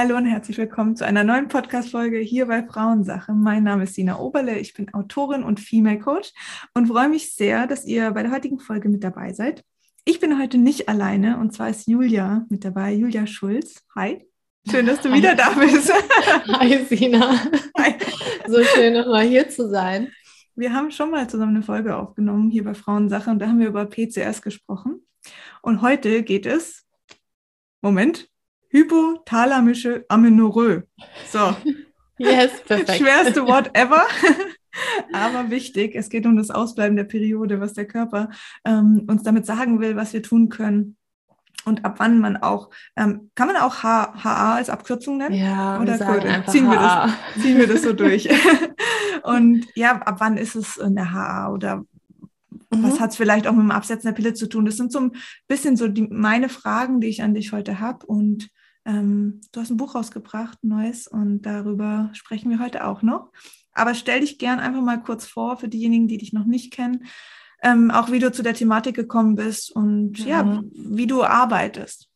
Hallo und herzlich willkommen zu einer neuen Podcast-Folge hier bei Frauensache. Mein Name ist Sina Oberle, ich bin Autorin und Female Coach und freue mich sehr, dass ihr bei der heutigen Folge mit dabei seid. Ich bin heute nicht alleine und zwar ist Julia mit dabei, Julia Schulz. Hi. Schön, dass du wieder da bist. Hi, Sina. Hi. So schön, nochmal hier zu sein. Wir haben schon mal zusammen eine Folge aufgenommen hier bei Frauensache und da haben wir über PCS gesprochen. Und heute geht es, Moment, hypothalamische Amenorrhoe. So. Yes, perfekt. Schwerste Wort ever. Aber wichtig, es geht um das Ausbleiben der Periode, was der Körper ähm, uns damit sagen will, was wir tun können. Und ab wann man auch, ähm, kann man auch H HA als Abkürzung nennen? Ja, oder einfach ziehen, wir das, ziehen wir das so durch. Und ja, ab wann ist es eine HA oder Mhm. Was hat es vielleicht auch mit dem Absetzen der Pille zu tun? Das sind so ein bisschen so die, meine Fragen, die ich an dich heute habe. Und ähm, du hast ein Buch rausgebracht, neues, und darüber sprechen wir heute auch noch. Aber stell dich gern einfach mal kurz vor für diejenigen, die dich noch nicht kennen, ähm, auch wie du zu der Thematik gekommen bist und mhm. ja, wie du arbeitest.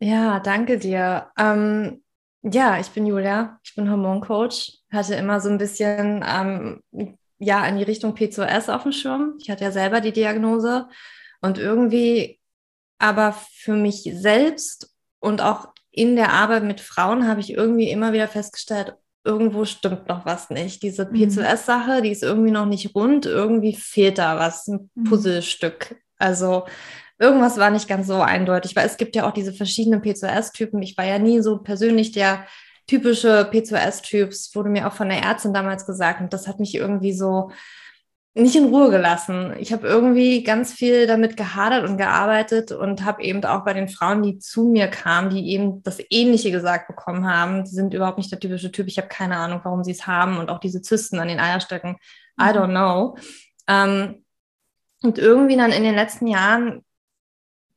Ja, danke dir. Ähm, ja, ich bin Julia, ich bin Hormoncoach, hatte immer so ein bisschen ähm, ja in die Richtung PCOS auf dem Schirm. Ich hatte ja selber die Diagnose und irgendwie aber für mich selbst und auch in der Arbeit mit Frauen habe ich irgendwie immer wieder festgestellt, irgendwo stimmt noch was nicht. Diese mhm. PCOS-Sache, die ist irgendwie noch nicht rund, irgendwie fehlt da was, ein mhm. Puzzlestück. Also irgendwas war nicht ganz so eindeutig, weil es gibt ja auch diese verschiedenen PCOS-Typen. Ich war ja nie so persönlich der typische PCOS-Typs, wurde mir auch von der Ärztin damals gesagt. Und das hat mich irgendwie so nicht in Ruhe gelassen. Ich habe irgendwie ganz viel damit gehadert und gearbeitet und habe eben auch bei den Frauen, die zu mir kamen, die eben das Ähnliche gesagt bekommen haben, die sind überhaupt nicht der typische Typ. Ich habe keine Ahnung, warum sie es haben und auch diese Zysten an den Eierstöcken. I mhm. don't know. Ähm, und irgendwie dann in den letzten Jahren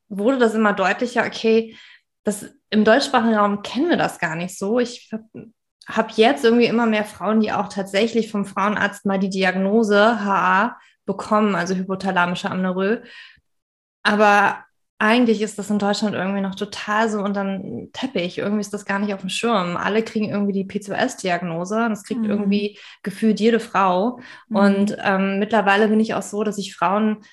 wurde das immer deutlicher, okay, das im deutschsprachigen Raum kennen wir das gar nicht so. Ich habe jetzt irgendwie immer mehr Frauen, die auch tatsächlich vom Frauenarzt mal die Diagnose HA bekommen, also hypothalamische Amnorrhoe. Aber eigentlich ist das in Deutschland irgendwie noch total so unter dem Teppich. Irgendwie ist das gar nicht auf dem Schirm. Alle kriegen irgendwie die PCOS-Diagnose. Das kriegt mhm. irgendwie gefühlt jede Frau. Mhm. Und ähm, mittlerweile bin ich auch so, dass ich Frauen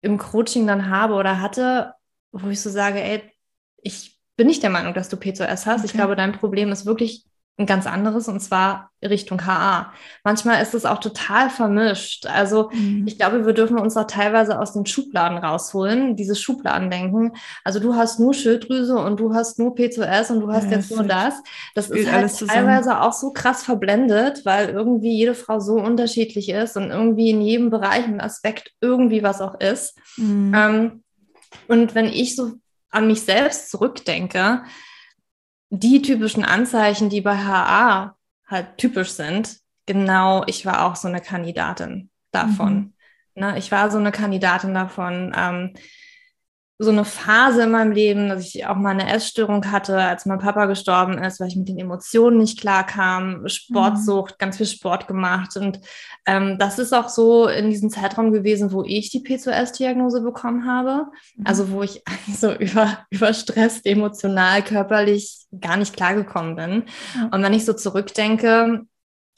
im Coaching dann habe oder hatte, wo ich so sage, ey, ich bin nicht der Meinung, dass du PCOS hast. Okay. Ich glaube, dein Problem ist wirklich ein ganz anderes und zwar Richtung HA. Manchmal ist es auch total vermischt. Also mhm. ich glaube, wir dürfen uns auch teilweise aus den Schubladen rausholen, dieses Schubladendenken. Also du hast nur Schilddrüse und du hast nur PCOS und du hast ja, jetzt nur das. Das ist halt teilweise auch so krass verblendet, weil irgendwie jede Frau so unterschiedlich ist und irgendwie in jedem Bereich und Aspekt irgendwie was auch ist. Mhm. Ähm, und wenn ich so an mich selbst zurückdenke, die typischen Anzeichen, die bei HA halt typisch sind, genau, ich war auch so eine Kandidatin davon. Mhm. Ne, ich war so eine Kandidatin davon, ähm, so eine Phase in meinem Leben, dass ich auch mal eine Essstörung hatte, als mein Papa gestorben ist, weil ich mit den Emotionen nicht klar kam, Sportsucht, mhm. ganz viel Sport gemacht. Und ähm, das ist auch so in diesem Zeitraum gewesen, wo ich die PCOS-Diagnose bekommen habe. Mhm. Also wo ich so über, überstresst, emotional, körperlich gar nicht klargekommen bin. Mhm. Und wenn ich so zurückdenke,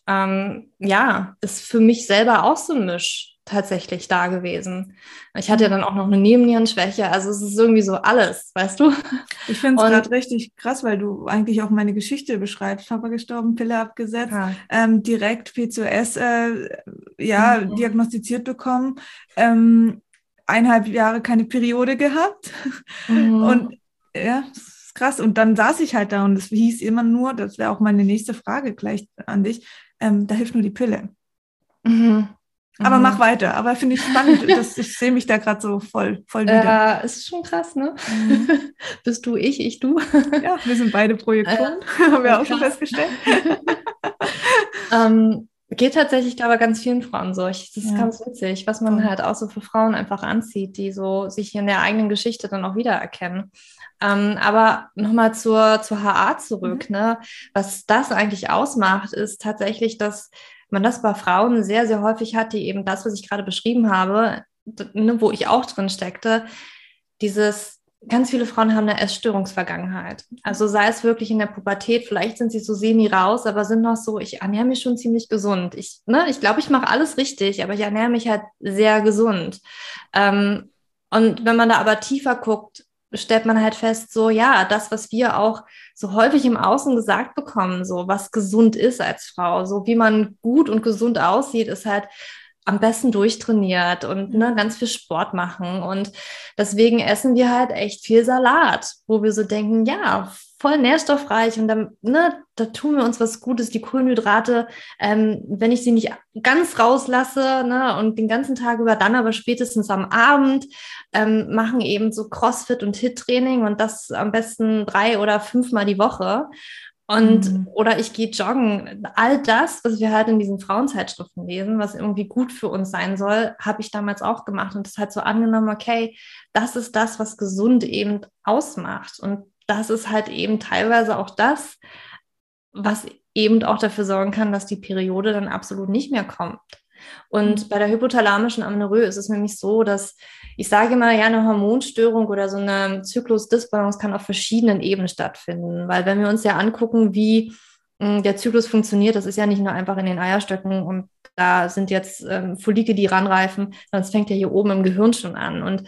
ähm, ja, ist für mich selber auch so ein Misch tatsächlich da gewesen. Ich hatte ja dann auch noch eine Nebennierenschwäche, also es ist irgendwie so alles, weißt du? Ich finde es gerade richtig krass, weil du eigentlich auch meine Geschichte beschreibst. Papa gestorben, Pille abgesetzt, ja. ähm, direkt PCOS äh, ja, mhm. diagnostiziert bekommen, ähm, eineinhalb Jahre keine Periode gehabt mhm. und ja, das ist krass. Und dann saß ich halt da und es hieß immer nur, das wäre auch meine nächste Frage gleich an dich, ähm, da hilft nur die Pille. Mhm. Aber mhm. mach weiter. Aber finde ich spannend. dass ich sehe mich da gerade so voll, voll wieder. Äh, ist schon krass, ne? Mhm. Bist du ich, ich du? ja, wir sind beide Projektoren. Äh, haben wir auch schon festgestellt. ähm, geht tatsächlich da aber ganz vielen Frauen so. Ich, das ist ja. ganz witzig, was man halt auch so für Frauen einfach anzieht, die so sich in der eigenen Geschichte dann auch wiedererkennen. Ähm, aber nochmal zur, zur HA zurück. Mhm. Ne? Was das eigentlich ausmacht, ist tatsächlich, dass man das bei Frauen sehr, sehr häufig hat, die eben das, was ich gerade beschrieben habe, ne, wo ich auch drin steckte, dieses ganz viele Frauen haben eine Essstörungsvergangenheit. Also sei es wirklich in der Pubertät, vielleicht sind sie so semi raus, aber sind noch so, ich ernähre mich schon ziemlich gesund. Ich, ne, ich glaube, ich mache alles richtig, aber ich ernähre mich halt sehr gesund. Ähm, und wenn man da aber tiefer guckt, stellt man halt fest, so ja, das, was wir auch so häufig im Außen gesagt bekommen, so was gesund ist als Frau, so wie man gut und gesund aussieht, ist halt am besten durchtrainiert und ne, ganz viel Sport machen. Und deswegen essen wir halt echt viel Salat, wo wir so denken, ja, voll nährstoffreich und dann, ne, da tun wir uns was Gutes. Die Kohlenhydrate, ähm, wenn ich sie nicht ganz rauslasse, ne, und den ganzen Tag über, dann aber spätestens am Abend, ähm, machen eben so Crossfit und Hit-Training und das am besten drei oder fünfmal die Woche. Und mhm. oder ich gehe joggen. All das, was wir halt in diesen Frauenzeitschriften lesen, was irgendwie gut für uns sein soll, habe ich damals auch gemacht und das halt so angenommen, okay, das ist das, was gesund eben ausmacht. Und das ist halt eben teilweise auch das, was eben auch dafür sorgen kann, dass die Periode dann absolut nicht mehr kommt. Und mhm. bei der hypothalamischen Amenorrhoe ist es nämlich so, dass ich sage immer, ja, eine Hormonstörung oder so eine Zyklusdisbalance kann auf verschiedenen Ebenen stattfinden. Weil wenn wir uns ja angucken, wie hm, der Zyklus funktioniert, das ist ja nicht nur einfach in den Eierstöcken und da sind jetzt ähm, Folike, die ranreifen, sondern es fängt ja hier oben im Gehirn schon an. Und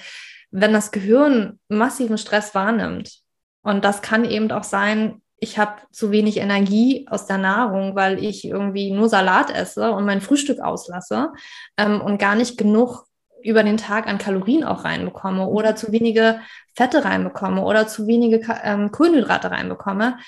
wenn das Gehirn massiven Stress wahrnimmt, und das kann eben auch sein, ich habe zu wenig Energie aus der Nahrung, weil ich irgendwie nur Salat esse und mein Frühstück auslasse ähm, und gar nicht genug über den Tag an Kalorien auch reinbekomme oder zu wenige Fette reinbekomme oder zu wenige ähm, Kohlenhydrate reinbekomme,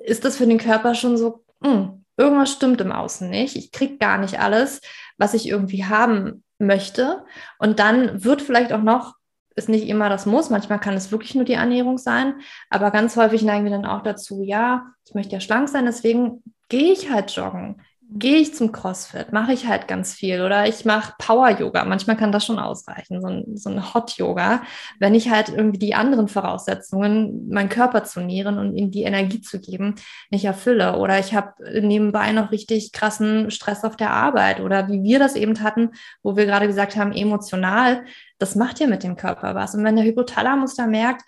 ist das für den Körper schon so, mh, hm, irgendwas stimmt im Außen nicht. Ich kriege gar nicht alles, was ich irgendwie haben möchte. Und dann wird vielleicht auch noch ist nicht immer das Muss. Manchmal kann es wirklich nur die Ernährung sein. Aber ganz häufig neigen wir dann auch dazu, ja, ich möchte ja schlank sein, deswegen gehe ich halt joggen gehe ich zum CrossFit, mache ich halt ganz viel oder ich mache Power-Yoga. Manchmal kann das schon ausreichen, so ein, so ein Hot-Yoga, wenn ich halt irgendwie die anderen Voraussetzungen, meinen Körper zu nähren und ihm die Energie zu geben, nicht erfülle. Oder ich habe nebenbei noch richtig krassen Stress auf der Arbeit oder wie wir das eben hatten, wo wir gerade gesagt haben, emotional, das macht ja mit dem Körper was. Und wenn der Hypothalamus da merkt,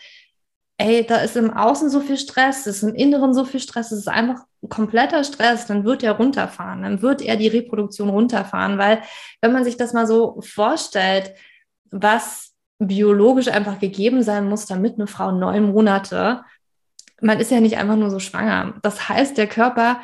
ey, da ist im Außen so viel Stress, ist im Inneren so viel Stress, es ist einfach kompletter Stress, dann wird er runterfahren, dann wird er die Reproduktion runterfahren, weil wenn man sich das mal so vorstellt, was biologisch einfach gegeben sein muss, damit eine Frau neun Monate, man ist ja nicht einfach nur so schwanger. Das heißt, der Körper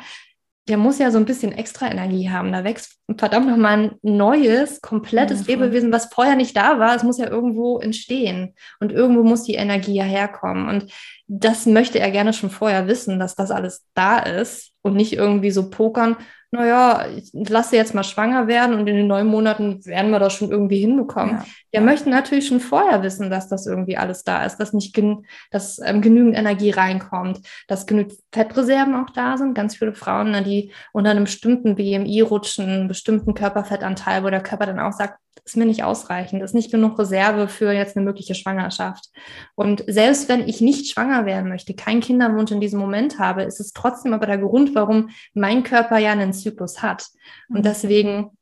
der muss ja so ein bisschen extra Energie haben. Da wächst verdammt nochmal ein neues, komplettes ja, Lebewesen, was vorher nicht da war. Es muss ja irgendwo entstehen. Und irgendwo muss die Energie ja herkommen. Und das möchte er gerne schon vorher wissen, dass das alles da ist und nicht irgendwie so pokern, naja, ich lasse jetzt mal schwanger werden und in den neun Monaten werden wir das schon irgendwie hinbekommen. Ja. Der möchte natürlich schon vorher wissen, dass das irgendwie alles da ist, dass nicht gen dass ähm, genügend Energie reinkommt, dass genügend Fettreserven auch da sind. Ganz viele Frauen, ne, die unter einem bestimmten BMI rutschen, einen bestimmten Körperfettanteil, wo der Körper dann auch sagt, ist mir nicht ausreichend, ist nicht genug Reserve für jetzt eine mögliche Schwangerschaft. Und selbst wenn ich nicht schwanger werden möchte, keinen Kinderwunsch in diesem Moment habe, ist es trotzdem aber der Grund, warum mein Körper ja einen Zyklus hat. Und mhm. deswegen,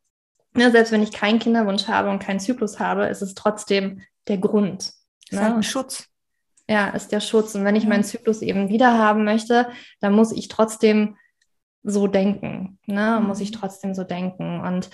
ne, selbst wenn ich keinen Kinderwunsch habe und keinen Zyklus habe, ist es trotzdem der Grund. Ist ne? halt ein Schutz. Ja, ist der Schutz. Und wenn ich meinen Zyklus eben wieder haben möchte, dann muss ich trotzdem so denken. Ne? Muss ich mhm. trotzdem so denken. Und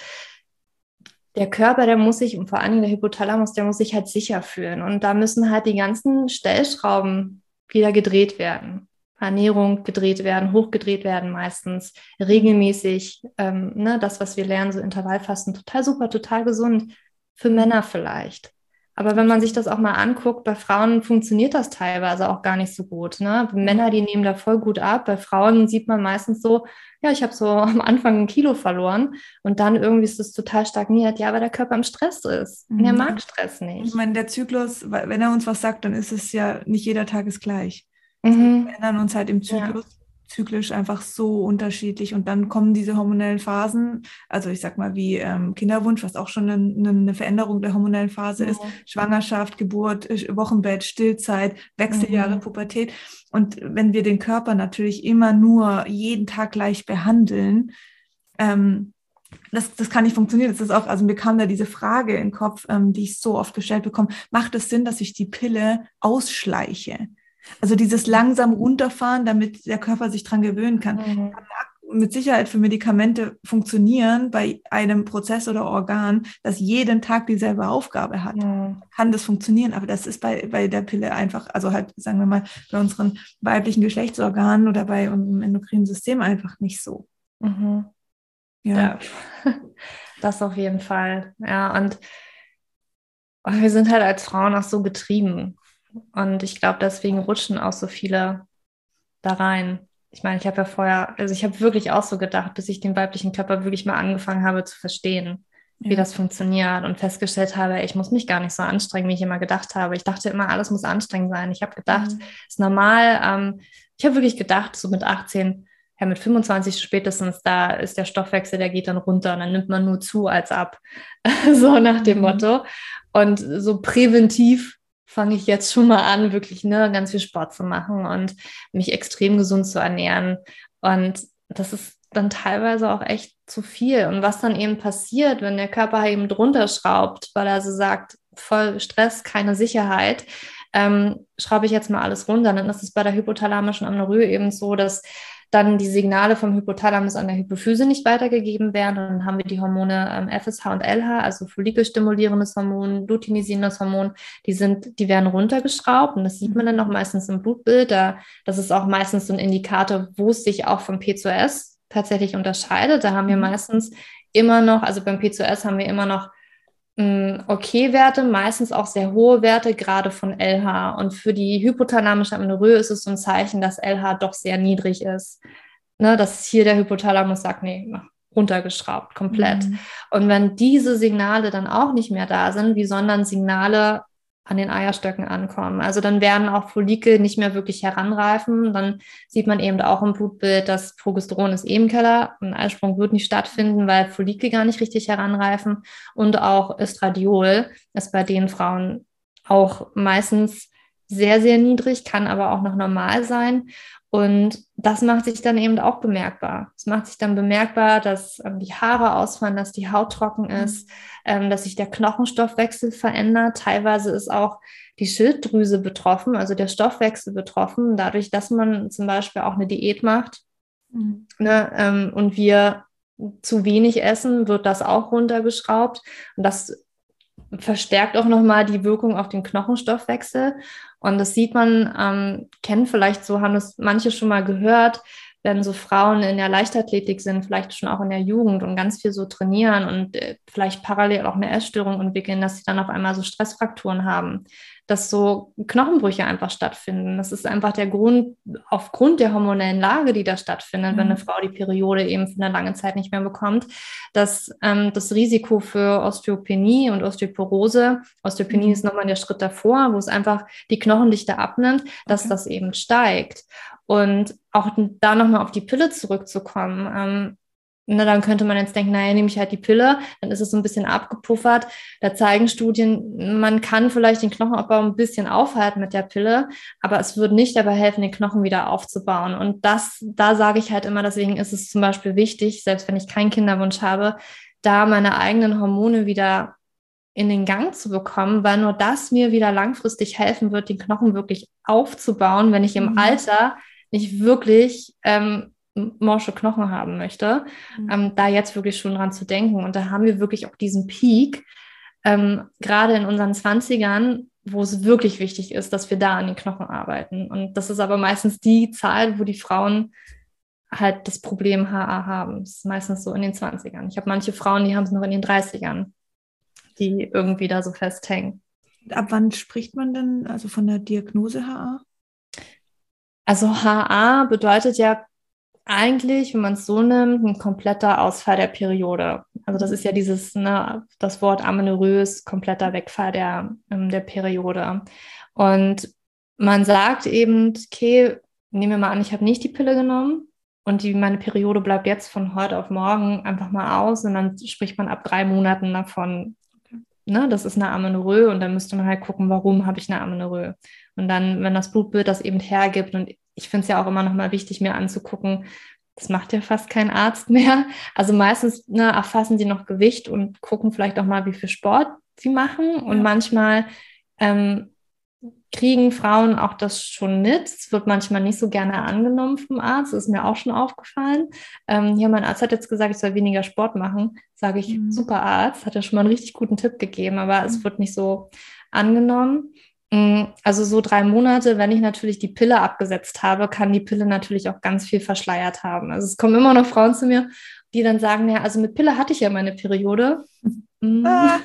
der Körper, der muss sich, und vor allem der Hypothalamus, der muss sich halt sicher fühlen. Und da müssen halt die ganzen Stellschrauben wieder gedreht werden. Ernährung gedreht werden, hochgedreht werden meistens, regelmäßig. Ähm, ne, das, was wir lernen, so Intervallfasten, total super, total gesund. Für Männer vielleicht. Aber wenn man sich das auch mal anguckt, bei Frauen funktioniert das teilweise auch gar nicht so gut. Ne? Männer, die nehmen da voll gut ab. Bei Frauen sieht man meistens so, ja, ich habe so am Anfang ein Kilo verloren und dann irgendwie ist es total stagniert. Ja, weil der Körper im Stress ist. Und er mhm. mag Stress nicht. Ich meine, der Zyklus, wenn er uns was sagt, dann ist es ja nicht jeder Tag ist gleich. Mhm. Wir ändern uns halt im Zyklus. Ja zyklisch einfach so unterschiedlich. Und dann kommen diese hormonellen Phasen, also ich sag mal wie ähm, Kinderwunsch, was auch schon eine, eine, Veränderung der hormonellen Phase mhm. ist, Schwangerschaft, Geburt, äh, Wochenbett, Stillzeit, Wechseljahre, mhm. Pubertät. Und wenn wir den Körper natürlich immer nur jeden Tag gleich behandeln, ähm, das, das kann nicht funktionieren. Das ist auch, also mir kam da diese Frage in den Kopf, ähm, die ich so oft gestellt bekomme. Macht es Sinn, dass ich die Pille ausschleiche? Also dieses langsam runterfahren, damit der Körper sich dran gewöhnen kann. Mhm mit Sicherheit für Medikamente funktionieren bei einem Prozess oder Organ, das jeden Tag dieselbe Aufgabe hat. Ja. Kann das funktionieren, aber das ist bei, bei der Pille einfach, also halt, sagen wir mal, bei unseren weiblichen Geschlechtsorganen oder bei unserem endokrinen System einfach nicht so. Mhm. Ja. ja. Das auf jeden Fall. Ja, und wir sind halt als Frauen auch so getrieben. Und ich glaube, deswegen rutschen auch so viele da rein ich meine, ich habe ja vorher, also ich habe wirklich auch so gedacht, bis ich den weiblichen Körper wirklich mal angefangen habe zu verstehen, ja. wie das funktioniert und festgestellt habe, ich muss mich gar nicht so anstrengen, wie ich immer gedacht habe. Ich dachte immer, alles muss anstrengend sein. Ich habe gedacht, mhm. ist normal. Ähm, ich habe wirklich gedacht, so mit 18, ja, mit 25 spätestens, da ist der Stoffwechsel, der geht dann runter und dann nimmt man nur zu als ab. so nach dem mhm. Motto. Und so präventiv fange ich jetzt schon mal an, wirklich ne, ganz viel Sport zu machen und mich extrem gesund zu ernähren. Und das ist dann teilweise auch echt zu viel. Und was dann eben passiert, wenn der Körper eben drunter schraubt, weil er so sagt, voll Stress, keine Sicherheit, ähm, schraube ich jetzt mal alles runter. Dann ist es bei der hypothalamischen Amenorrhoe eben so, dass dann die Signale vom Hypothalamus an der Hypophyse nicht weitergegeben werden. Und dann haben wir die Hormone ähm, FSH und LH, also follikelstimulierendes Hormon, luteinisierendes Hormon, die sind, die werden runtergeschraubt und das sieht man dann auch meistens im Blutbild. Da, das ist auch meistens so ein Indikator, wo es sich auch vom P2S tatsächlich unterscheidet. Da haben wir mhm. meistens immer noch, also beim P2S haben wir immer noch okay Werte, meistens auch sehr hohe Werte, gerade von LH. Und für die hypothalamische Amenorrhoe ist es so ein Zeichen, dass LH doch sehr niedrig ist. Ne, dass hier der Hypothalamus sagt, nee, runtergeschraubt, komplett. Mhm. Und wenn diese Signale dann auch nicht mehr da sind, wie sollen dann Signale an den Eierstöcken ankommen. Also dann werden auch Follikel nicht mehr wirklich heranreifen. Dann sieht man eben auch im Blutbild, dass Progesteron ist eben Keller. Ein Eisprung wird nicht stattfinden, weil Follikel gar nicht richtig heranreifen. Und auch Östradiol ist bei den Frauen auch meistens sehr, sehr niedrig, kann aber auch noch normal sein. Und das macht sich dann eben auch bemerkbar. Es macht sich dann bemerkbar, dass ähm, die Haare ausfallen, dass die Haut trocken mhm. ist, ähm, dass sich der Knochenstoffwechsel verändert. Teilweise ist auch die Schilddrüse betroffen, also der Stoffwechsel betroffen, dadurch, dass man zum Beispiel auch eine Diät macht. Mhm. Ne, ähm, und wir zu wenig essen, wird das auch runtergeschraubt. Und das verstärkt auch nochmal die Wirkung auf den Knochenstoffwechsel. Und das sieht man, ähm, kennen vielleicht so, haben es manche schon mal gehört, wenn so Frauen in der Leichtathletik sind, vielleicht schon auch in der Jugend und ganz viel so trainieren und äh, vielleicht parallel auch eine Essstörung entwickeln, dass sie dann auf einmal so Stressfrakturen haben dass so Knochenbrüche einfach stattfinden. Das ist einfach der Grund, aufgrund der hormonellen Lage, die da stattfindet, mhm. wenn eine mhm. Frau die Periode eben für eine lange Zeit nicht mehr bekommt, dass ähm, das Risiko für Osteopenie und Osteoporose, Osteopenie mhm. ist nochmal der Schritt davor, wo es einfach die Knochendichte abnimmt, dass okay. das eben steigt. Und auch da nochmal auf die Pille zurückzukommen. Ähm, na, dann könnte man jetzt denken, naja, nehme ich halt die Pille, dann ist es so ein bisschen abgepuffert. Da zeigen Studien, man kann vielleicht den Knochenabbau ein bisschen aufhalten mit der Pille, aber es wird nicht dabei helfen, den Knochen wieder aufzubauen. Und das, da sage ich halt immer, deswegen ist es zum Beispiel wichtig, selbst wenn ich keinen Kinderwunsch habe, da meine eigenen Hormone wieder in den Gang zu bekommen, weil nur das mir wieder langfristig helfen wird, den Knochen wirklich aufzubauen, wenn ich im mhm. Alter nicht wirklich ähm, morsche Knochen haben möchte, mhm. ähm, da jetzt wirklich schon dran zu denken. Und da haben wir wirklich auch diesen Peak, ähm, gerade in unseren 20ern, wo es wirklich wichtig ist, dass wir da an den Knochen arbeiten. Und das ist aber meistens die Zahl, wo die Frauen halt das Problem HA haben. Das ist meistens so in den 20ern. Ich habe manche Frauen, die haben es noch in den 30ern, die irgendwie da so festhängen. Ab wann spricht man denn also von der Diagnose HA? Also HA bedeutet ja eigentlich, wenn man es so nimmt, ein kompletter Ausfall der Periode. Also das ist ja dieses, ne, das Wort amenorrhoes, kompletter Wegfall der, ähm, der Periode. Und man sagt eben, okay, nehmen wir mal an, ich habe nicht die Pille genommen und die, meine Periode bleibt jetzt von heute auf morgen einfach mal aus und dann spricht man ab drei Monaten davon, ne, das ist eine Amenorrhoe und dann müsste man halt gucken, warum habe ich eine Amenorrhoe. Und dann, wenn das Blutbild das eben hergibt und ich finde es ja auch immer noch mal wichtig, mir anzugucken, Das macht ja fast kein Arzt mehr. Also meistens ne, erfassen sie noch Gewicht und gucken vielleicht auch mal, wie viel Sport sie machen. Und manchmal ähm, kriegen Frauen auch das schon mit. Es wird manchmal nicht so gerne angenommen vom Arzt. Das ist mir auch schon aufgefallen. Ähm, ja, mein Arzt hat jetzt gesagt, ich soll weniger Sport machen. Sage ich, mhm. super Arzt, hat ja schon mal einen richtig guten Tipp gegeben, aber mhm. es wird nicht so angenommen. Mm, also so drei Monate, wenn ich natürlich die Pille abgesetzt habe, kann die Pille natürlich auch ganz viel verschleiert haben. Also es kommen immer noch Frauen zu mir, die dann sagen, ja, also mit Pille hatte ich ja meine Periode. Ah,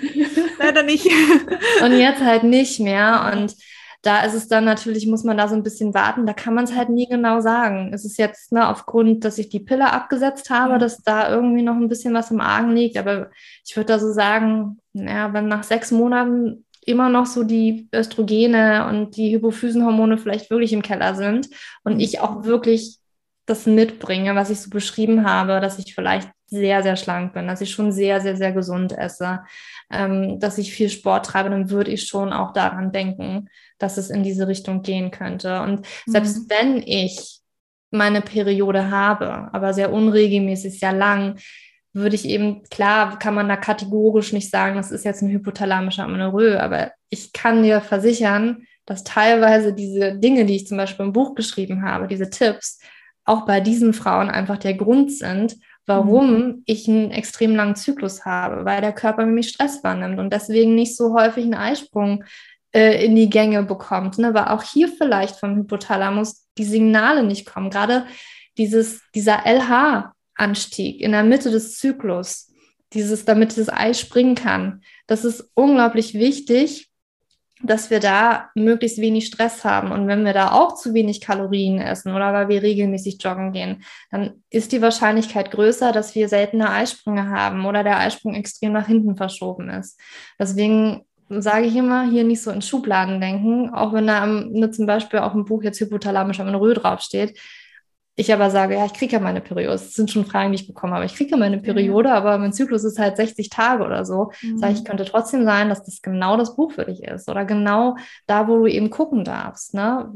leider nicht. und jetzt halt nicht mehr. Und da ist es dann natürlich, muss man da so ein bisschen warten. Da kann man es halt nie genau sagen. Ist es jetzt ne, aufgrund, dass ich die Pille abgesetzt habe, dass da irgendwie noch ein bisschen was im Argen liegt. Aber ich würde da so sagen, naja, wenn nach sechs Monaten immer noch so die Östrogene und die Hypophysenhormone vielleicht wirklich im Keller sind und ich auch wirklich das mitbringe, was ich so beschrieben habe, dass ich vielleicht sehr, sehr schlank bin, dass ich schon sehr, sehr, sehr gesund esse, ähm, dass ich viel Sport treibe, dann würde ich schon auch daran denken, dass es in diese Richtung gehen könnte. Und mhm. selbst wenn ich meine Periode habe, aber sehr unregelmäßig, sehr lang, würde ich eben, klar, kann man da kategorisch nicht sagen, das ist jetzt ein hypothalamischer Amenorrhoe, aber ich kann dir versichern, dass teilweise diese Dinge, die ich zum Beispiel im Buch geschrieben habe, diese Tipps, auch bei diesen Frauen einfach der Grund sind, warum mhm. ich einen extrem langen Zyklus habe, weil der Körper nämlich Stress wahrnimmt und deswegen nicht so häufig einen Eisprung äh, in die Gänge bekommt. Ne? Aber auch hier vielleicht vom Hypothalamus die Signale nicht kommen. Gerade dieses, dieser LH, Anstieg in der Mitte des Zyklus, dieses, damit das Ei springen kann. Das ist unglaublich wichtig, dass wir da möglichst wenig Stress haben. Und wenn wir da auch zu wenig Kalorien essen oder weil wir regelmäßig joggen gehen, dann ist die Wahrscheinlichkeit größer, dass wir seltene Eisprünge haben oder der Eisprung extrem nach hinten verschoben ist. Deswegen sage ich immer, hier nicht so in Schubladen denken, auch wenn da ne, zum Beispiel auf dem Buch jetzt hypothalamischer Amenorrhoe draufsteht ich aber sage, ja, ich kriege ja meine Periode. Das sind schon Fragen, die ich bekomme, aber ich kriege ja meine Periode, ja. aber mein Zyklus ist halt 60 Tage oder so. Mhm. Sage ich, könnte trotzdem sein, dass das genau das Buch für dich ist oder genau da, wo du eben gucken darfst. Ne?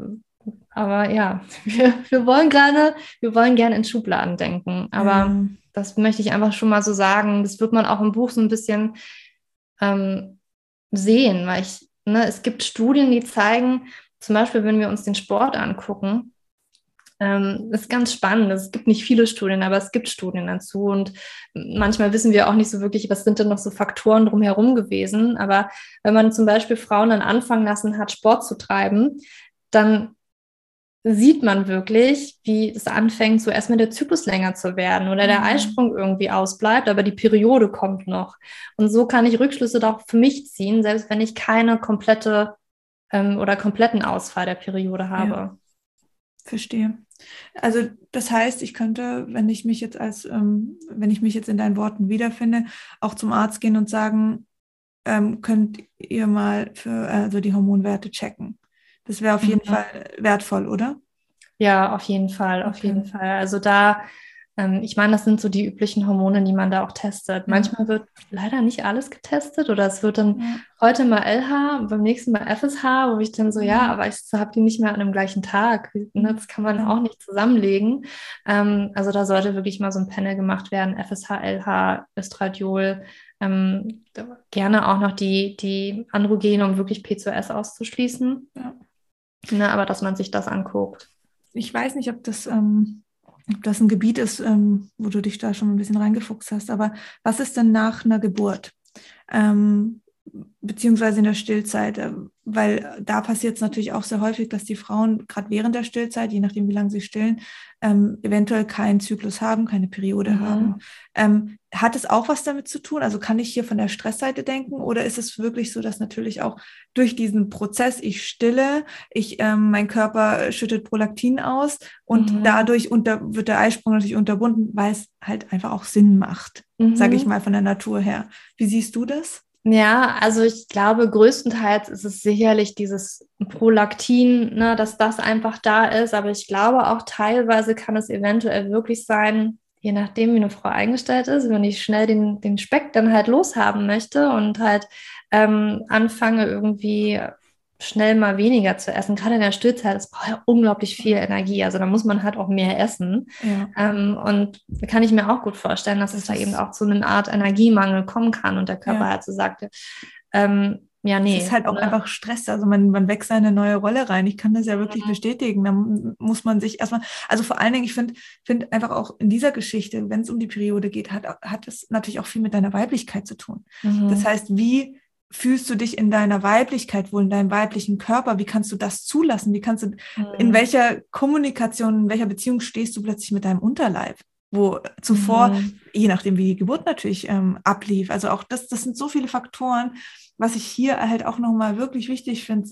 Aber ja, wir, wir wollen gerne, wir wollen gerne in Schubladen denken. Aber mhm. das möchte ich einfach schon mal so sagen. Das wird man auch im Buch so ein bisschen ähm, sehen, weil ich, ne, es gibt Studien, die zeigen, zum Beispiel, wenn wir uns den Sport angucken, ähm, ist ganz spannend. Es gibt nicht viele Studien, aber es gibt Studien dazu. Und manchmal wissen wir auch nicht so wirklich, was sind denn noch so Faktoren drumherum gewesen. Aber wenn man zum Beispiel Frauen dann anfangen lassen hat, Sport zu treiben, dann sieht man wirklich, wie es anfängt, so erstmal der Zyklus länger zu werden oder der mhm. Eisprung irgendwie ausbleibt, aber die Periode kommt noch. Und so kann ich Rückschlüsse doch für mich ziehen, selbst wenn ich keine komplette ähm, oder kompletten Ausfall der Periode habe. Ja. Verstehe. Also das heißt, ich könnte, wenn ich mich jetzt als, ähm, wenn ich mich jetzt in deinen Worten wiederfinde, auch zum Arzt gehen und sagen, ähm, könnt ihr mal für also die Hormonwerte checken. Das wäre auf jeden mhm. Fall wertvoll, oder? Ja, auf jeden Fall, auf okay. jeden Fall. Also da ich meine, das sind so die üblichen Hormone, die man da auch testet. Manchmal wird leider nicht alles getestet oder es wird dann ja. heute mal LH, beim nächsten Mal FSH, wo ich dann so, ja, aber ich habe die nicht mehr an dem gleichen Tag. Ne, das kann man auch nicht zusammenlegen. Ähm, also da sollte wirklich mal so ein Panel gemacht werden, FSH, LH, Östradiol, ähm, gerne auch noch die, die Androgene, um wirklich P2S auszuschließen. Ja. Ne, aber dass man sich das anguckt. Ich weiß nicht, ob das ähm, ob das ein Gebiet ist, ähm, wo du dich da schon ein bisschen reingefuchst hast. Aber was ist denn nach einer Geburt? Ähm, beziehungsweise in der Stillzeit, äh, weil da passiert es natürlich auch sehr häufig, dass die Frauen gerade während der Stillzeit, je nachdem wie lange sie stillen, ähm, eventuell keinen Zyklus haben, keine Periode mhm. haben. Ähm, hat es auch was damit zu tun? Also kann ich hier von der Stressseite denken oder ist es wirklich so, dass natürlich auch durch diesen Prozess, ich stille, ich, ähm, mein Körper schüttet Prolaktin aus und mhm. dadurch unter, wird der Eisprung natürlich unterbunden, weil es halt einfach auch Sinn macht, mhm. sage ich mal von der Natur her. Wie siehst du das? Ja, also ich glaube, größtenteils ist es sicherlich dieses Prolaktin, ne, dass das einfach da ist. Aber ich glaube auch teilweise kann es eventuell wirklich sein, je nachdem, wie eine Frau eingestellt ist, wenn ich schnell den, den Speck dann halt loshaben möchte und halt ähm, anfange irgendwie schnell mal weniger zu essen. Gerade in der Stillzeit, das braucht ja unglaublich viel Energie. Also da muss man halt auch mehr essen. Ja. Ähm, und da kann ich mir auch gut vorstellen, dass es da eben auch zu einer Art Energiemangel kommen kann und der Körper ja. halt so sagte, ähm, ja, nee. Es ist halt auch ne? einfach Stress. Also man, man wächst in eine neue Rolle rein. Ich kann das ja wirklich ja. bestätigen. Da muss man sich erstmal, also vor allen Dingen, ich finde finde einfach auch in dieser Geschichte, wenn es um die Periode geht, hat, hat es natürlich auch viel mit deiner Weiblichkeit zu tun. Mhm. Das heißt, wie fühlst du dich in deiner Weiblichkeit wohl, in deinem weiblichen Körper? Wie kannst du das zulassen? Wie kannst du, mhm. in welcher Kommunikation, in welcher Beziehung stehst du plötzlich mit deinem Unterleib? Wo zuvor, mhm. je nachdem, wie die Geburt natürlich ähm, ablief. Also auch das, das sind so viele Faktoren, was ich hier halt auch nochmal wirklich wichtig finde.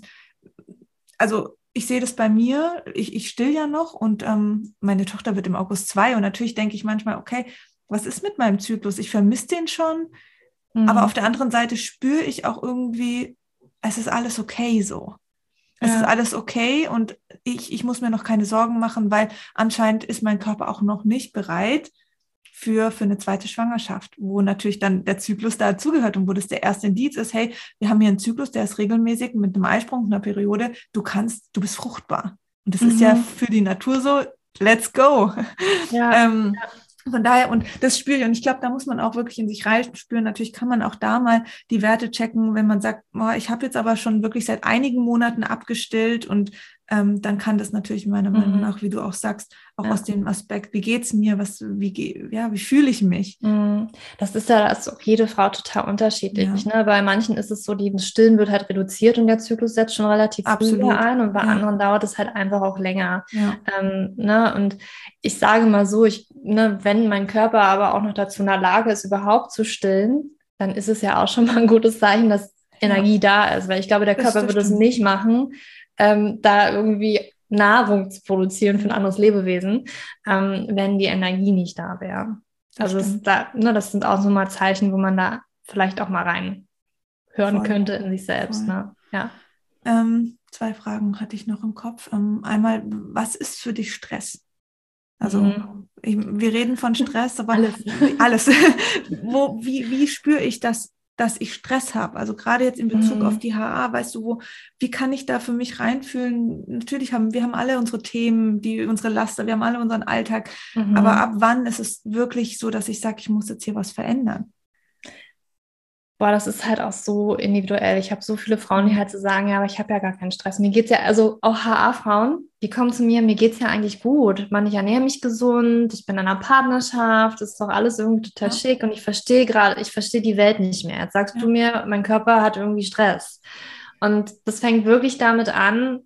Also ich sehe das bei mir, ich, ich still ja noch und ähm, meine Tochter wird im August zwei und natürlich denke ich manchmal, okay, was ist mit meinem Zyklus? Ich vermisse den schon Mhm. Aber auf der anderen Seite spüre ich auch irgendwie, es ist alles okay so. Es ja. ist alles okay und ich, ich muss mir noch keine Sorgen machen, weil anscheinend ist mein Körper auch noch nicht bereit für, für eine zweite Schwangerschaft, wo natürlich dann der Zyklus dazugehört und wo das der erste Indiz ist, hey, wir haben hier einen Zyklus, der ist regelmäßig mit einem Eisprung, einer Periode, du kannst, du bist fruchtbar. Und das mhm. ist ja mhm. für die Natur so, let's go. Ja, ähm, ja. Von daher, und das spüre ich, und ich glaube, da muss man auch wirklich in sich reinspüren. Natürlich kann man auch da mal die Werte checken, wenn man sagt, oh, ich habe jetzt aber schon wirklich seit einigen Monaten abgestillt und ähm, dann kann das natürlich meiner Meinung mhm. nach, wie du auch sagst, auch ja. aus dem Aspekt, wie geht es mir, was, wie, ja, wie fühle ich mich? Mhm. Das ist ja das ist auch jede Frau total unterschiedlich. Ja. Ne? Bei manchen ist es so, die Stillen wird halt reduziert und der Zyklus setzt schon relativ Absolut. früh ein und bei ja. anderen dauert es halt einfach auch länger. Ähm, ne? Und ich sage mal so, ich, ne, wenn mein Körper aber auch noch dazu in der Lage ist, überhaupt zu stillen, dann ist es ja auch schon mal ein gutes Zeichen, dass Energie da ist, weil ich glaube, der Körper würde es nicht machen, ähm, da irgendwie Nahrung zu produzieren für ein anderes Lebewesen, ähm, wenn die Energie nicht da wäre. Also da, ne, das sind auch so mal Zeichen, wo man da vielleicht auch mal rein hören Voll. könnte in sich selbst. Ne? Ja. Ähm, zwei Fragen hatte ich noch im Kopf. Ähm, einmal, was ist für dich Stress? Also mhm. ich, wir reden von Stress, aber alles. alles. Wo, wie, wie spüre ich das dass ich Stress habe. Also gerade jetzt in Bezug mhm. auf die HA, weißt du, wo, wie kann ich da für mich reinfühlen? Natürlich haben wir haben alle unsere Themen, die unsere Laster, wir haben alle unseren Alltag. Mhm. Aber ab wann ist es wirklich so, dass ich sage, ich muss jetzt hier was verändern? Boah, das ist halt auch so individuell. Ich habe so viele Frauen, die halt so sagen, ja, aber ich habe ja gar keinen Stress. Mir geht es ja, also auch HA-Frauen, die kommen zu mir, mir geht es ja eigentlich gut. Man, ich ernähre mich gesund, ich bin in einer Partnerschaft, das ist doch alles irgendwie total ja. schick und ich verstehe gerade, ich verstehe die Welt nicht mehr. Jetzt sagst ja. du mir, mein Körper hat irgendwie Stress. Und das fängt wirklich damit an,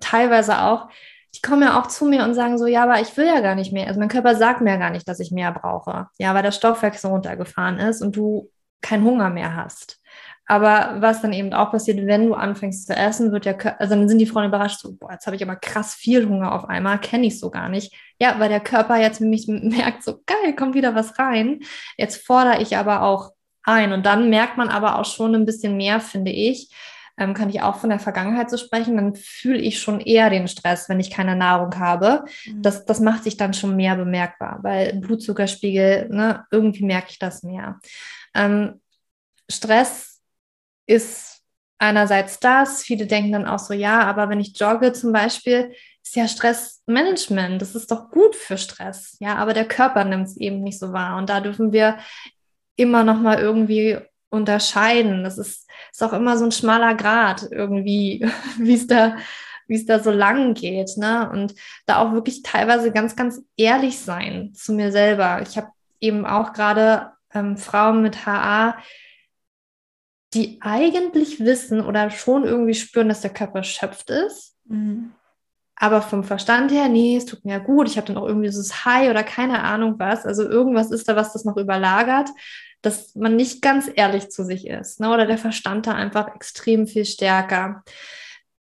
teilweise auch, die kommen ja auch zu mir und sagen so, ja, aber ich will ja gar nicht mehr. Also mein Körper sagt mir gar nicht, dass ich mehr brauche. Ja, weil der Stoffwechsel runtergefahren ist und du keinen Hunger mehr hast. Aber was dann eben auch passiert, wenn du anfängst zu essen, wird Körper, also dann sind die Frauen überrascht, so, boah, jetzt habe ich aber krass viel Hunger auf einmal, kenne ich so gar nicht. Ja, weil der Körper jetzt nämlich merkt, so geil, kommt wieder was rein. Jetzt fordere ich aber auch ein. Und dann merkt man aber auch schon ein bisschen mehr, finde ich, ähm, kann ich auch von der Vergangenheit so sprechen, dann fühle ich schon eher den Stress, wenn ich keine Nahrung habe. Mhm. Das, das macht sich dann schon mehr bemerkbar, weil Blutzuckerspiegel, ne, irgendwie merke ich das mehr. Ähm, Stress ist einerseits das, viele denken dann auch so, ja, aber wenn ich jogge zum Beispiel, ist ja Stressmanagement, das ist doch gut für Stress, ja, aber der Körper nimmt es eben nicht so wahr und da dürfen wir immer noch mal irgendwie unterscheiden. Das ist, ist auch immer so ein schmaler Grad irgendwie, wie es da, wie es da so lang geht. Ne? Und da auch wirklich teilweise ganz, ganz ehrlich sein zu mir selber. Ich habe eben auch gerade ähm, Frauen mit HA, die eigentlich wissen oder schon irgendwie spüren, dass der Körper erschöpft ist. Mhm. Aber vom Verstand her, nee, es tut mir gut, ich habe dann auch irgendwie so das High oder keine Ahnung was. Also irgendwas ist da, was das noch überlagert dass man nicht ganz ehrlich zu sich ist ne? oder der Verstand da einfach extrem viel stärker.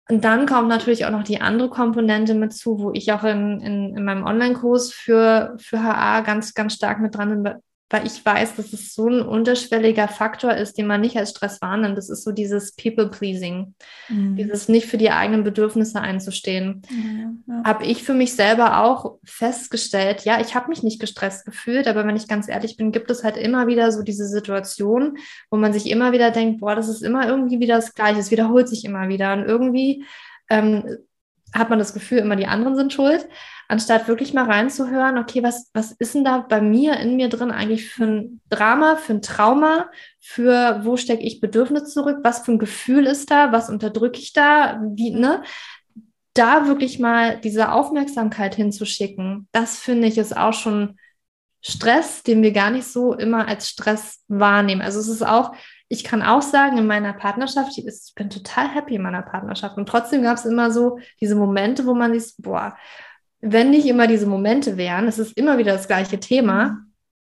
Und dann kommt natürlich auch noch die andere Komponente mit zu, wo ich auch in, in, in meinem Online-Kurs für, für HA ganz, ganz stark mit dran bin, weil ich weiß, dass es so ein unterschwelliger Faktor ist, den man nicht als Stress wahrnimmt. Das ist so dieses People-Pleasing, mhm. dieses nicht für die eigenen Bedürfnisse einzustehen. Ja, ja. Habe ich für mich selber auch festgestellt, ja, ich habe mich nicht gestresst gefühlt, aber wenn ich ganz ehrlich bin, gibt es halt immer wieder so diese Situation, wo man sich immer wieder denkt, boah, das ist immer irgendwie wieder das Gleiche, es wiederholt sich immer wieder und irgendwie ähm, hat man das Gefühl, immer die anderen sind schuld anstatt wirklich mal reinzuhören, okay, was, was ist denn da bei mir, in mir drin eigentlich für ein Drama, für ein Trauma, für wo stecke ich Bedürfnisse zurück, was für ein Gefühl ist da, was unterdrücke ich da, wie, ne? Da wirklich mal diese Aufmerksamkeit hinzuschicken, das finde ich ist auch schon Stress, den wir gar nicht so immer als Stress wahrnehmen. Also es ist auch, ich kann auch sagen, in meiner Partnerschaft, ich bin total happy in meiner Partnerschaft. Und trotzdem gab es immer so diese Momente, wo man sich, boah, wenn nicht immer diese Momente wären, es ist immer wieder das gleiche Thema. Mhm.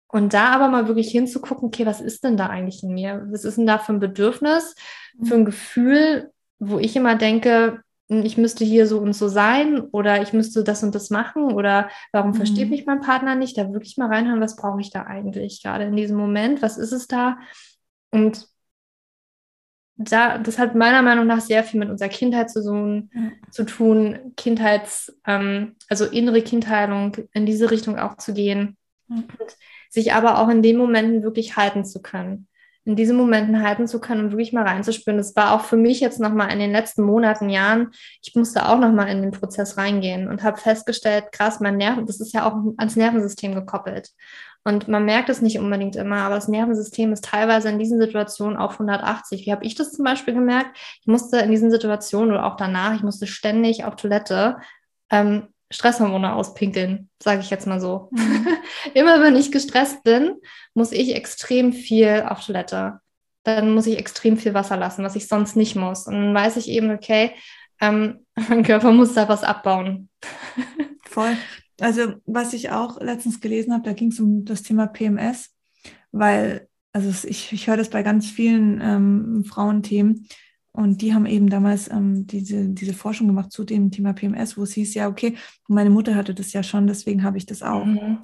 Und da aber mal wirklich hinzugucken, okay, was ist denn da eigentlich in mir? Was ist denn da für ein Bedürfnis, für ein mhm. Gefühl, wo ich immer denke, hm, ich müsste hier so und so sein oder ich müsste das und das machen oder warum mhm. versteht mich mein Partner nicht? Da wirklich mal reinhören, was brauche ich da eigentlich gerade in diesem Moment? Was ist es da? Und da, das hat meiner Meinung nach sehr viel mit unserer Kindheit zu, tun, ja. zu tun, Kindheits, ähm, also innere Kindheilung in diese Richtung auch zu gehen ja. und sich aber auch in den Momenten wirklich halten zu können. In diesen Momenten halten zu können und wirklich mal reinzuspüren. Das war auch für mich jetzt nochmal in den letzten Monaten, Jahren, ich musste auch nochmal in den Prozess reingehen und habe festgestellt, krass, mein Nerven, das ist ja auch ans Nervensystem gekoppelt. Und man merkt es nicht unbedingt immer, aber das Nervensystem ist teilweise in diesen Situationen auf 180. Wie habe ich das zum Beispiel gemerkt? Ich musste in diesen Situationen oder auch danach, ich musste ständig auf Toilette ähm, Stresshormone auspinkeln, sage ich jetzt mal so. Mhm. immer wenn ich gestresst bin, muss ich extrem viel auf Toilette. Dann muss ich extrem viel Wasser lassen, was ich sonst nicht muss. Und dann weiß ich eben, okay, ähm, mein Körper muss da was abbauen. Voll. Also, was ich auch letztens gelesen habe, da ging es um das Thema PMS, weil, also ich, ich höre das bei ganz vielen ähm, Frauenthemen und die haben eben damals ähm, diese, diese Forschung gemacht zu dem Thema PMS, wo es hieß, ja, okay, meine Mutter hatte das ja schon, deswegen habe ich das auch. Mhm.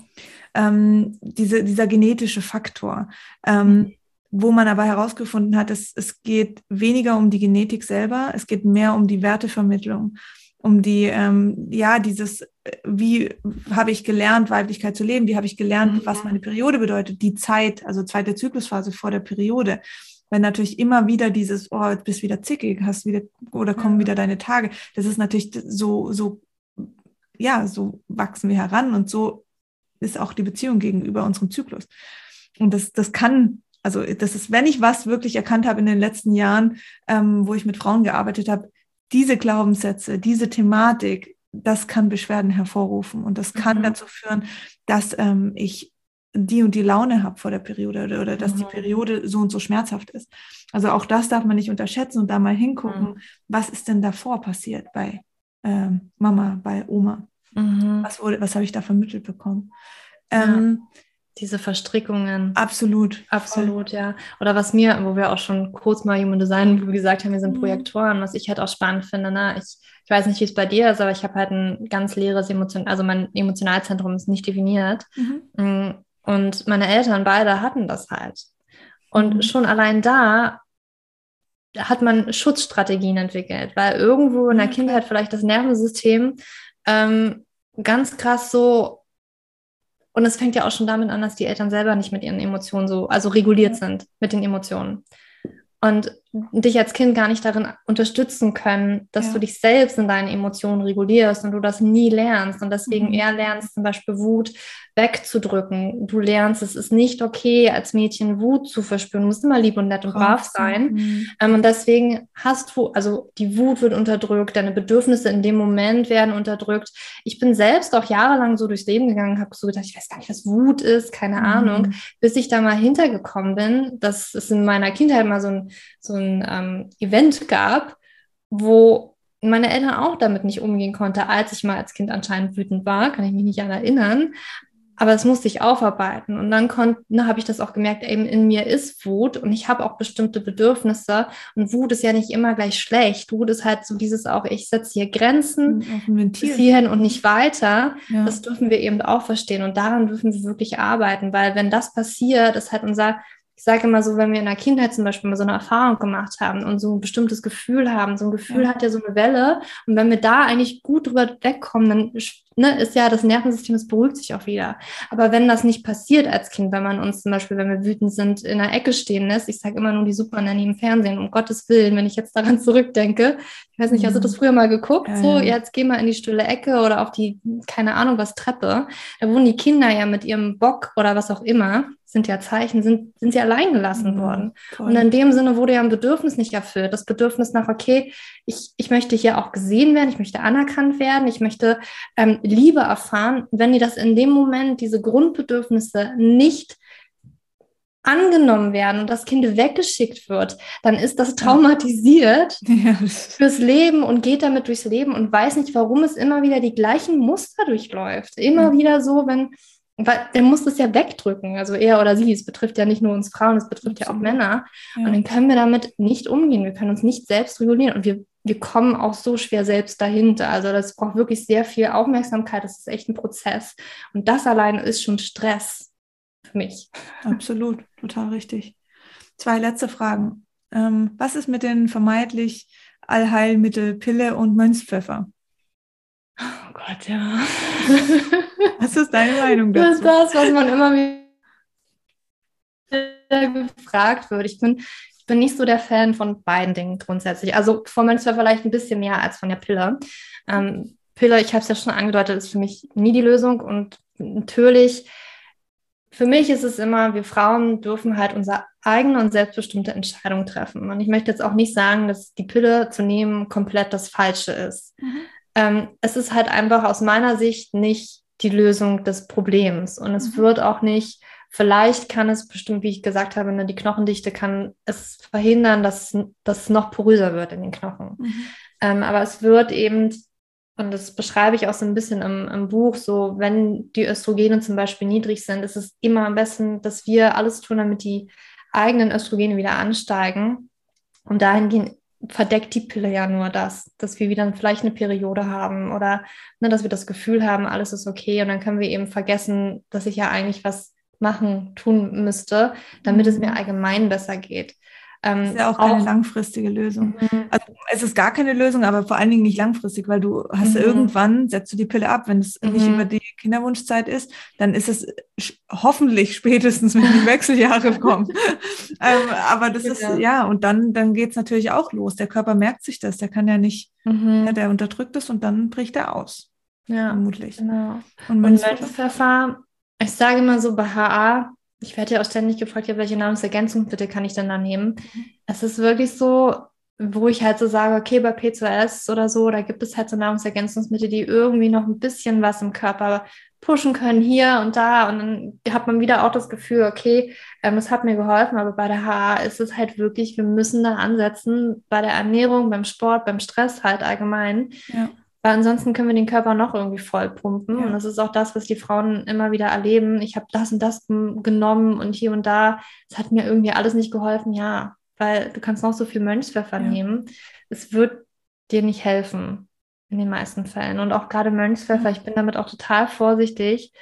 Ähm, diese, dieser genetische Faktor. Ähm, mhm wo man aber herausgefunden hat, es, es geht weniger um die Genetik selber, es geht mehr um die Wertevermittlung um die, ähm, ja, dieses, äh, wie habe ich gelernt, Weiblichkeit zu leben, wie habe ich gelernt, mhm. was meine Periode bedeutet, die Zeit, also zweite Zyklusphase vor der Periode. Wenn natürlich immer wieder dieses, oh, jetzt bist wieder zickig, hast wieder, oder kommen ja. wieder deine Tage, das ist natürlich so, so, ja, so wachsen wir heran und so ist auch die Beziehung gegenüber unserem Zyklus. Und das, das kann also das ist, wenn ich was wirklich erkannt habe in den letzten Jahren, ähm, wo ich mit Frauen gearbeitet habe, diese Glaubenssätze, diese Thematik, das kann Beschwerden hervorrufen und das kann mhm. dazu führen, dass ähm, ich die und die Laune habe vor der Periode oder, oder dass mhm. die Periode so und so schmerzhaft ist. Also auch das darf man nicht unterschätzen und da mal hingucken, mhm. was ist denn davor passiert bei ähm, Mama, bei Oma? Mhm. Was, wurde, was habe ich da vermittelt bekommen? Ähm, ja. Diese Verstrickungen. Absolut. Absolut, ja. Oder was mir, wo wir auch schon kurz mal Human Design gesagt haben, wir sind mhm. Projektoren, was ich halt auch spannend finde. Ne? Ich, ich weiß nicht, wie es bei dir ist, aber ich habe halt ein ganz leeres Emotion, also mein Emotionalzentrum ist nicht definiert. Mhm. Mm, und meine Eltern beide hatten das halt. Und mhm. schon allein da hat man Schutzstrategien entwickelt, weil irgendwo in der Kindheit vielleicht das Nervensystem ähm, ganz krass so und es fängt ja auch schon damit an, dass die Eltern selber nicht mit ihren Emotionen so, also reguliert sind mit den Emotionen. Und dich als Kind gar nicht darin unterstützen können, dass ja. du dich selbst in deinen Emotionen regulierst und du das nie lernst und deswegen mhm. eher lernst, zum Beispiel Wut wegzudrücken. Du lernst, es ist nicht okay, als Mädchen Wut zu verspüren. Du musst immer lieb und nett und brav sein. Mhm. Ähm, und deswegen hast du, also die Wut wird unterdrückt, deine Bedürfnisse in dem Moment werden unterdrückt. Ich bin selbst auch jahrelang so durchs Leben gegangen, habe so gedacht, ich weiß gar nicht, was Wut ist, keine mhm. Ahnung, bis ich da mal hintergekommen bin, dass es in meiner Kindheit mal so ein, so ein ähm, Event gab, wo meine Eltern auch damit nicht umgehen konnte, als ich mal als Kind anscheinend wütend war, kann ich mich nicht an erinnern. aber es musste ich aufarbeiten. Und dann ne, habe ich das auch gemerkt, eben in mir ist Wut und ich habe auch bestimmte Bedürfnisse. Und Wut ist ja nicht immer gleich schlecht. Wut ist halt so dieses auch, ich setze hier Grenzen bis hierhin und nicht weiter. Ja. Das dürfen wir eben auch verstehen. Und daran dürfen wir wirklich arbeiten, weil wenn das passiert, ist halt unser ich sage immer so, wenn wir in der Kindheit zum Beispiel mal so eine Erfahrung gemacht haben und so ein bestimmtes Gefühl haben, so ein Gefühl ja. hat ja so eine Welle. Und wenn wir da eigentlich gut drüber wegkommen, dann ne, ist ja das Nervensystem, es beruhigt sich auch wieder. Aber wenn das nicht passiert als Kind, wenn man uns zum Beispiel, wenn wir wütend sind, in der Ecke stehen lässt, ich sage immer nur die Supernanny im Fernsehen, um Gottes Willen, wenn ich jetzt daran zurückdenke, ich weiß nicht, hast du das früher mal geguckt? Ja, so, jetzt geh mal in die stille Ecke oder auf die, keine Ahnung was, Treppe. Da wohnen die Kinder ja mit ihrem Bock oder was auch immer sind ja Zeichen, sind, sind sie allein gelassen mhm, worden. Toll. Und in dem Sinne wurde ja ein Bedürfnis nicht erfüllt. Das Bedürfnis nach, okay, ich, ich möchte hier auch gesehen werden, ich möchte anerkannt werden, ich möchte ähm, Liebe erfahren. Wenn die das in dem Moment, diese Grundbedürfnisse nicht angenommen werden und das Kind weggeschickt wird, dann ist das traumatisiert ja. fürs Leben und geht damit durchs Leben und weiß nicht, warum es immer wieder die gleichen Muster durchläuft. Immer ja. wieder so, wenn weil der muss das ja wegdrücken, also er oder sie. Es betrifft ja nicht nur uns Frauen, es betrifft Absolut. ja auch Männer. Ja. Und dann können wir damit nicht umgehen. Wir können uns nicht selbst regulieren und wir, wir kommen auch so schwer selbst dahinter. Also das braucht wirklich sehr viel Aufmerksamkeit. Das ist echt ein Prozess. Und das alleine ist schon Stress für mich. Absolut, total richtig. Zwei letzte Fragen. Ähm, was ist mit den vermeintlich Allheilmittel Pille und Mönchspfeffer? Oh Gott, ja. Was ist deine Meinung dazu? Das ist das, was man immer wieder gefragt wird. Ich bin, ich bin nicht so der Fan von beiden Dingen grundsätzlich. Also von Mönchspfeffer vielleicht ein bisschen mehr als von der Pille. Ähm, Pille, ich habe es ja schon angedeutet, ist für mich nie die Lösung. Und natürlich, für mich ist es immer, wir Frauen dürfen halt unsere eigene und selbstbestimmte Entscheidung treffen. Und ich möchte jetzt auch nicht sagen, dass die Pille zu nehmen komplett das Falsche ist. Mhm ähm, es ist halt einfach aus meiner Sicht nicht die Lösung des Problems. Und es mhm. wird auch nicht, vielleicht kann es bestimmt, wie ich gesagt habe, ne, die Knochendichte kann es verhindern, dass, dass es noch poröser wird in den Knochen. Mhm. Ähm, aber es wird eben, und das beschreibe ich auch so ein bisschen im, im, Buch, so wenn die Östrogene zum Beispiel niedrig sind, ist es immer am besten, dass wir alles tun, damit die eigenen Östrogene wieder ansteigen. Und dahingehend verdeckt die Pille ja nur das, dass wir wieder vielleicht eine Periode haben oder ne, dass wir das Gefühl haben, alles ist okay und dann können wir eben vergessen, dass ich ja eigentlich was machen, tun müsste, damit mhm. es mir allgemein besser geht. Ähm, ist ja auch keine auch, langfristige Lösung. Mhm. Also es ist gar keine Lösung, aber vor allen Dingen nicht langfristig, weil du hast mhm. irgendwann, setzt du die Pille ab, wenn es mhm. nicht über die Kinderwunschzeit ist, dann ist es hoffentlich spätestens, wenn die Wechseljahre kommen. ähm, aber das ist, ja, und dann, dann geht es natürlich auch los. Der Körper merkt sich das, der kann ja nicht, mhm. ja, der unterdrückt es und dann bricht er aus. Ja, vermutlich. Genau. Und, und Mönchspfeffer, ich sage immer so bei HA, ich werde ja auch ständig gefragt, ja, welche Nahrungsergänzungsmittel kann ich denn da nehmen? Mhm. Es ist wirklich so, wo ich halt so sage, okay, bei P2S oder so, da gibt es halt so Nahrungsergänzungsmittel, die irgendwie noch ein bisschen was im Körper pushen können, hier und da. Und dann hat man wieder auch das Gefühl, okay, ähm, es hat mir geholfen, aber bei der HA ist es halt wirklich, wir müssen da ansetzen, bei der Ernährung, beim Sport, beim Stress halt allgemein. Ja. Weil ansonsten können wir den Körper noch irgendwie voll pumpen. Ja. Und das ist auch das, was die Frauen immer wieder erleben. Ich habe das und das genommen und hier und da. Es hat mir irgendwie alles nicht geholfen. Ja, weil du kannst noch so viel Mönchspfeffer ja. nehmen. Es wird dir nicht helfen in den meisten Fällen. Und auch gerade Mönchspfeffer, ich bin damit auch total vorsichtig,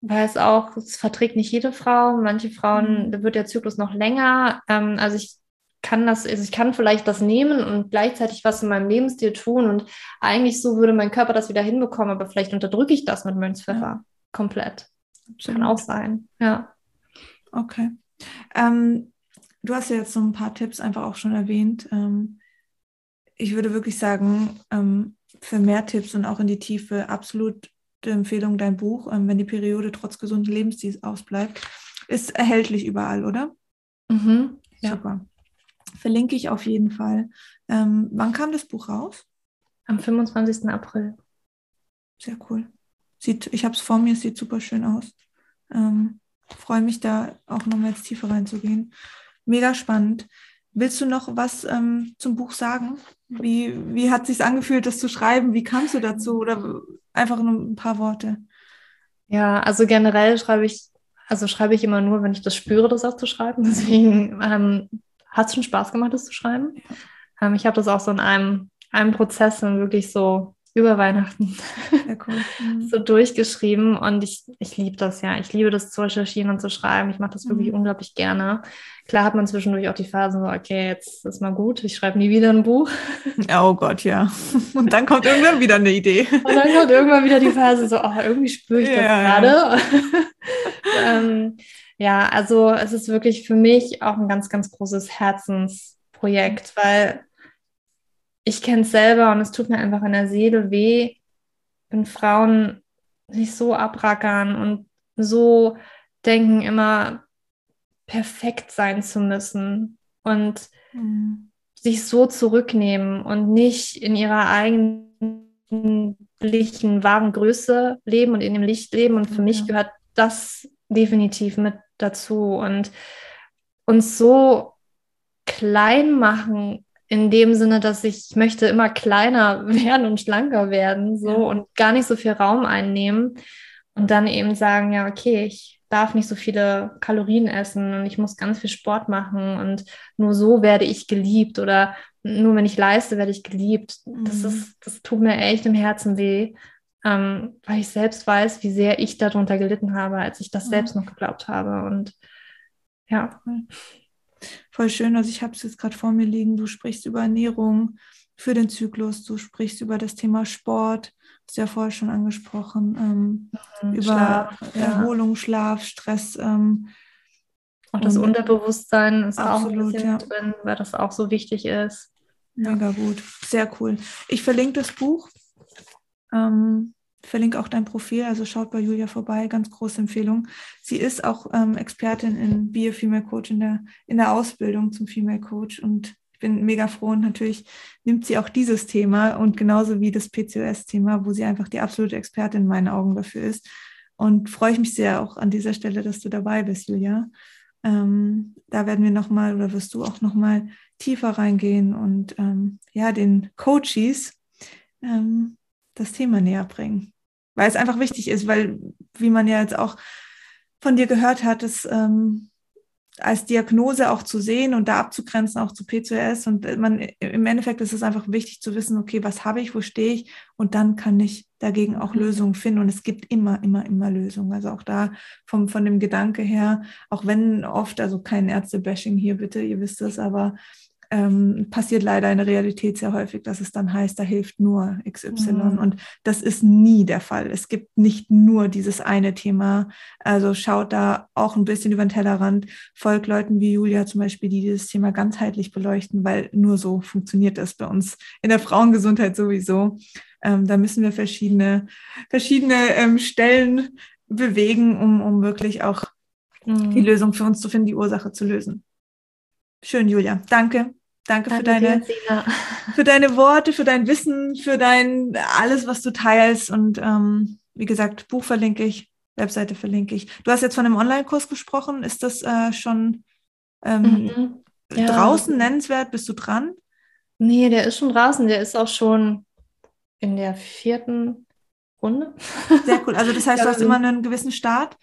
weil es auch, es verträgt nicht jede Frau. Manche Frauen, mhm. da wird der Zyklus noch länger. Ähm, also ich kann das, also ich kann vielleicht das nehmen und gleichzeitig was in meinem Lebensstil tun und eigentlich so würde mein Körper das wieder hinbekommen, aber vielleicht unterdrücke ich das mit Mönchspfeffer ja. komplett. Absolut. Kann auch sein, ja. Okay. Ähm, du hast ja jetzt so ein paar Tipps einfach auch schon erwähnt. Ähm, ich würde wirklich sagen, ähm, für mehr Tipps und auch in die Tiefe absolut die Empfehlung dein Buch, ähm, wenn die Periode trotz gesunden Lebensstils ausbleibt, ist erhältlich überall, oder? Mhm. Ja. Super. Verlinke ich auf jeden Fall. Ähm, wann kam das Buch raus? Am 25. April. Sehr cool. Sieht, ich habe es vor mir, sieht super schön aus. Ähm, Freue mich da auch nochmal jetzt tiefer reinzugehen. Mega spannend. Willst du noch was ähm, zum Buch sagen? Wie, wie hat es sich angefühlt, das zu schreiben? Wie kamst du dazu? Oder einfach nur ein paar Worte? Ja, also generell schreibe ich, also schreibe ich immer nur, wenn ich das spüre, das auch zu schreiben. Deswegen ähm, hat es schon Spaß gemacht, das zu schreiben. Ähm, ich habe das auch so in einem, einem Prozess dann wirklich so über Weihnachten cool. mhm. so durchgeschrieben und ich, ich liebe das ja. Ich liebe das zu recherchieren und zu schreiben. Ich mache das wirklich mhm. unglaublich gerne. Klar hat man zwischendurch auch die Phasen so, okay, jetzt ist mal gut, ich schreibe nie wieder ein Buch. Oh Gott, ja. Und dann kommt irgendwann wieder eine Idee. Und dann kommt irgendwann wieder die Phase so, oh, irgendwie spüre ich das ja, gerade. Ja. ähm, ja, also es ist wirklich für mich auch ein ganz, ganz großes Herzensprojekt, weil ich kenne es selber und es tut mir einfach in der Seele weh, wenn Frauen sich so abrackern und so denken, immer perfekt sein zu müssen und mhm. sich so zurücknehmen und nicht in ihrer eigentlichen wahren Größe leben und in dem Licht leben. Und für ja. mich gehört das definitiv mit dazu. Und uns so klein machen in dem Sinne, dass ich möchte immer kleiner werden und schlanker werden, so ja. und gar nicht so viel Raum einnehmen und dann eben sagen, ja, okay, ich darf nicht so viele Kalorien essen und ich muss ganz viel Sport machen und nur so werde ich geliebt oder nur wenn ich leiste, werde ich geliebt. Mhm. Das ist, das tut mir echt im Herzen weh, ähm, weil ich selbst weiß, wie sehr ich darunter gelitten habe, als ich das mhm. selbst noch geglaubt habe und ja. Voll schön. Also ich habe es jetzt gerade vor mir liegen. Du sprichst über Ernährung für den Zyklus. Du sprichst über das Thema Sport. Hast ja vorher schon angesprochen. Ähm, mhm, über Schlaf, Erholung, ja. Schlaf, Stress. Ähm, auch das Unterbewusstsein ist absolut, auch ein bisschen ja. drin, weil das auch so wichtig ist. Mega gut. Sehr cool. Ich verlinke das Buch. Ähm, verlinke auch dein Profil, also schaut bei Julia vorbei, ganz große Empfehlung. Sie ist auch ähm, Expertin in a Female Coach in der, in der Ausbildung zum Female Coach und ich bin mega froh und natürlich nimmt sie auch dieses Thema und genauso wie das PCOS-Thema, wo sie einfach die absolute Expertin in meinen Augen dafür ist. Und freue ich mich sehr auch an dieser Stelle, dass du dabei bist, Julia. Ähm, da werden wir nochmal oder wirst du auch nochmal tiefer reingehen und ähm, ja, den Coaches ähm, das Thema näher bringen weil es einfach wichtig ist, weil, wie man ja jetzt auch von dir gehört hat, es ähm, als Diagnose auch zu sehen und da abzugrenzen, auch zu PCOS. Und man im Endeffekt ist es einfach wichtig zu wissen, okay, was habe ich, wo stehe ich? Und dann kann ich dagegen auch mhm. Lösungen finden. Und es gibt immer, immer, immer Lösungen. Also auch da vom, von dem Gedanke her, auch wenn oft, also kein Ärzte-Bashing hier bitte, ihr wisst es, aber ähm, passiert leider in der Realität sehr häufig, dass es dann heißt, da hilft nur XY. Mhm. Und das ist nie der Fall. Es gibt nicht nur dieses eine Thema. Also schaut da auch ein bisschen über den Tellerrand, folgt Leuten wie Julia zum Beispiel, die dieses Thema ganzheitlich beleuchten, weil nur so funktioniert das bei uns in der Frauengesundheit sowieso. Ähm, da müssen wir verschiedene, verschiedene ähm, Stellen bewegen, um, um wirklich auch mhm. die Lösung für uns zu finden, die Ursache zu lösen. Schön, Julia. Danke. Danke, Danke für deine, dir, für deine Worte, für dein Wissen, für dein alles, was du teilst. Und ähm, wie gesagt, Buch verlinke ich, Webseite verlinke ich. Du hast jetzt von einem Online-Kurs gesprochen. Ist das äh, schon ähm, mhm. ja. draußen nennenswert? Bist du dran? Nee, der ist schon draußen. Der ist auch schon in der vierten Runde. Sehr cool. Also das heißt, du hast immer einen gewissen Start.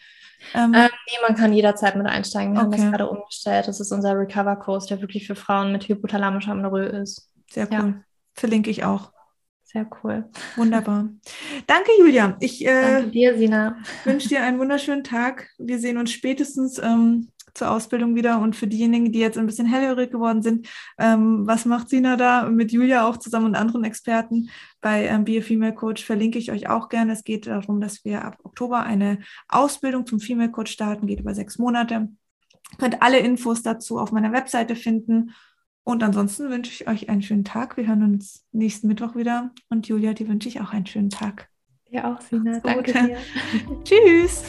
Ähm, ähm, nee, man kann jederzeit mit einsteigen. Wir okay. haben das gerade umgestellt. Das ist unser Recover-Kurs, der wirklich für Frauen mit hypothalamischer Amenorrhoe ist. Sehr cool. Ja. Verlinke ich auch. Sehr cool. Wunderbar. Danke, Julia. Ich äh, Danke dir, Sina. wünsche dir einen wunderschönen Tag. Wir sehen uns spätestens ähm, zur Ausbildung wieder. Und für diejenigen, die jetzt ein bisschen hellhörig geworden sind, ähm, was macht Sina da mit Julia auch zusammen und anderen Experten bei ähm, Be a Female Coach? Verlinke ich euch auch gerne. Es geht darum, dass wir ab Oktober eine Ausbildung zum Female Coach starten, geht über sechs Monate. Ihr könnt alle Infos dazu auf meiner Webseite finden. Und ansonsten wünsche ich euch einen schönen Tag. Wir hören uns nächsten Mittwoch wieder. Und Julia, die wünsche ich auch einen schönen Tag. Ja, auch, Sina. Danke dir. Tschüss.